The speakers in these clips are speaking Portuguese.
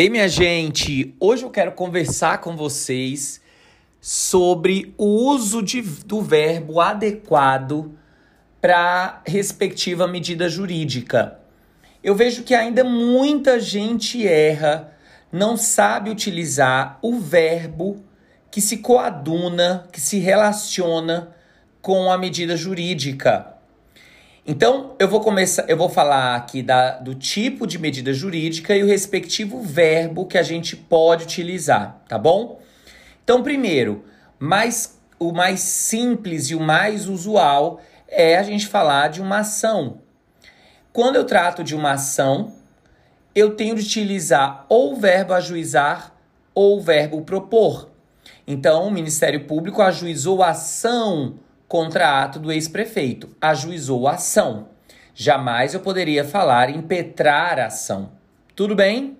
Ei, minha gente! Hoje eu quero conversar com vocês sobre o uso de, do verbo adequado para respectiva medida jurídica. Eu vejo que ainda muita gente erra, não sabe utilizar o verbo que se coaduna, que se relaciona com a medida jurídica. Então, eu vou começar, eu vou falar aqui da, do tipo de medida jurídica e o respectivo verbo que a gente pode utilizar, tá bom? Então, primeiro, mais, o mais simples e o mais usual é a gente falar de uma ação. Quando eu trato de uma ação, eu tenho de utilizar ou o verbo ajuizar ou o verbo propor. Então, o Ministério Público ajuizou a ação contra ato do ex-prefeito, ajuizou ação. Jamais eu poderia falar impetrar ação. Tudo bem?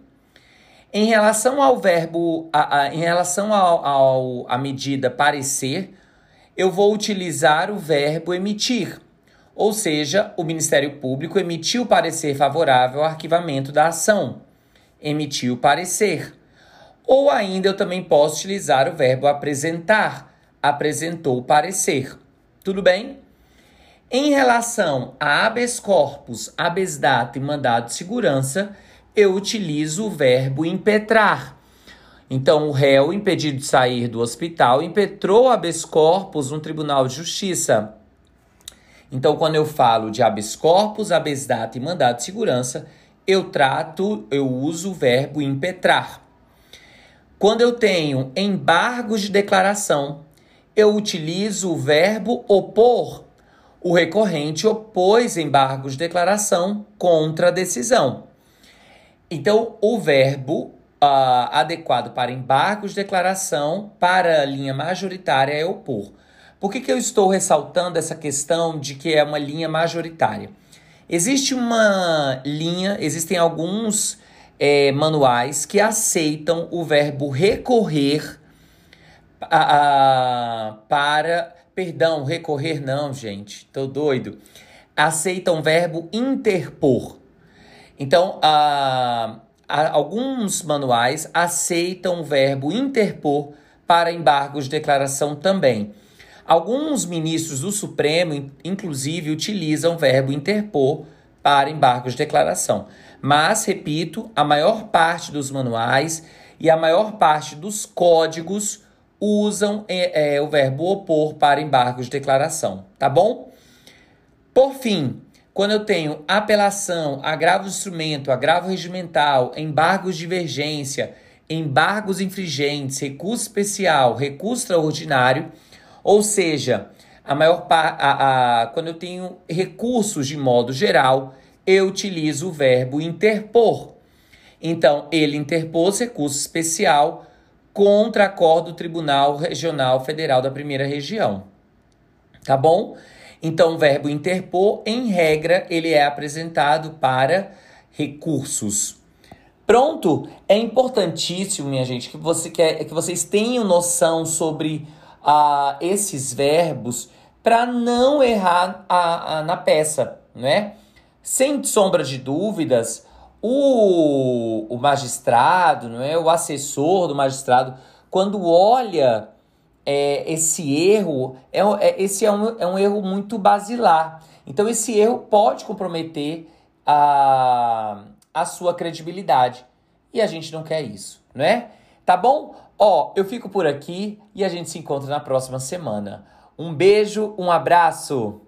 Em relação ao verbo, a, a, em relação ao, ao, à medida parecer, eu vou utilizar o verbo emitir. Ou seja, o Ministério Público emitiu parecer favorável ao arquivamento da ação. Emitiu parecer. Ou ainda eu também posso utilizar o verbo apresentar. Apresentou parecer. Tudo bem? Em relação a habeas corpus, habeas data e mandado de segurança, eu utilizo o verbo impetrar. Então, o réu, impedido de sair do hospital, impetrou habeas corpus no Tribunal de Justiça. Então, quando eu falo de habeas corpus, habeas data e mandado de segurança, eu trato, eu uso o verbo impetrar. Quando eu tenho embargos de declaração, eu utilizo o verbo opor. O recorrente opôs embargos de declaração contra a decisão. Então, o verbo uh, adequado para embargos de declaração para a linha majoritária é opor. Por que, que eu estou ressaltando essa questão de que é uma linha majoritária? Existe uma linha, existem alguns é, manuais que aceitam o verbo recorrer a, para. Perdão, recorrer não, gente, tô doido. Aceitam o verbo interpor. Então, a, alguns manuais aceitam o verbo interpor para embargos de declaração também. Alguns ministros do Supremo, inclusive, utilizam o verbo interpor para embargos de declaração. Mas, repito, a maior parte dos manuais e a maior parte dos códigos usam é, é, o verbo opor para embargos de declaração, tá bom? Por fim, quando eu tenho apelação, agravo de instrumento, agravo regimental, embargos de divergência, embargos infringentes, recurso especial, recurso extraordinário, ou seja, a maior a, a, quando eu tenho recursos de modo geral, eu utilizo o verbo interpor. Então, ele interpôs recurso especial contra acordo do Tribunal Regional Federal da Primeira Região. Tá bom? Então, o verbo interpor, em regra, ele é apresentado para recursos. Pronto? É importantíssimo, minha gente, que, você quer, que vocês tenham noção sobre uh, esses verbos para não errar a, a, na peça, né? Sem sombra de dúvidas, o, o magistrado, não é? o assessor do magistrado, quando olha é, esse erro, é, é, esse é um, é um erro muito basilar. Então, esse erro pode comprometer a, a sua credibilidade. E a gente não quer isso, não é? Tá bom? Ó, eu fico por aqui e a gente se encontra na próxima semana. Um beijo, um abraço!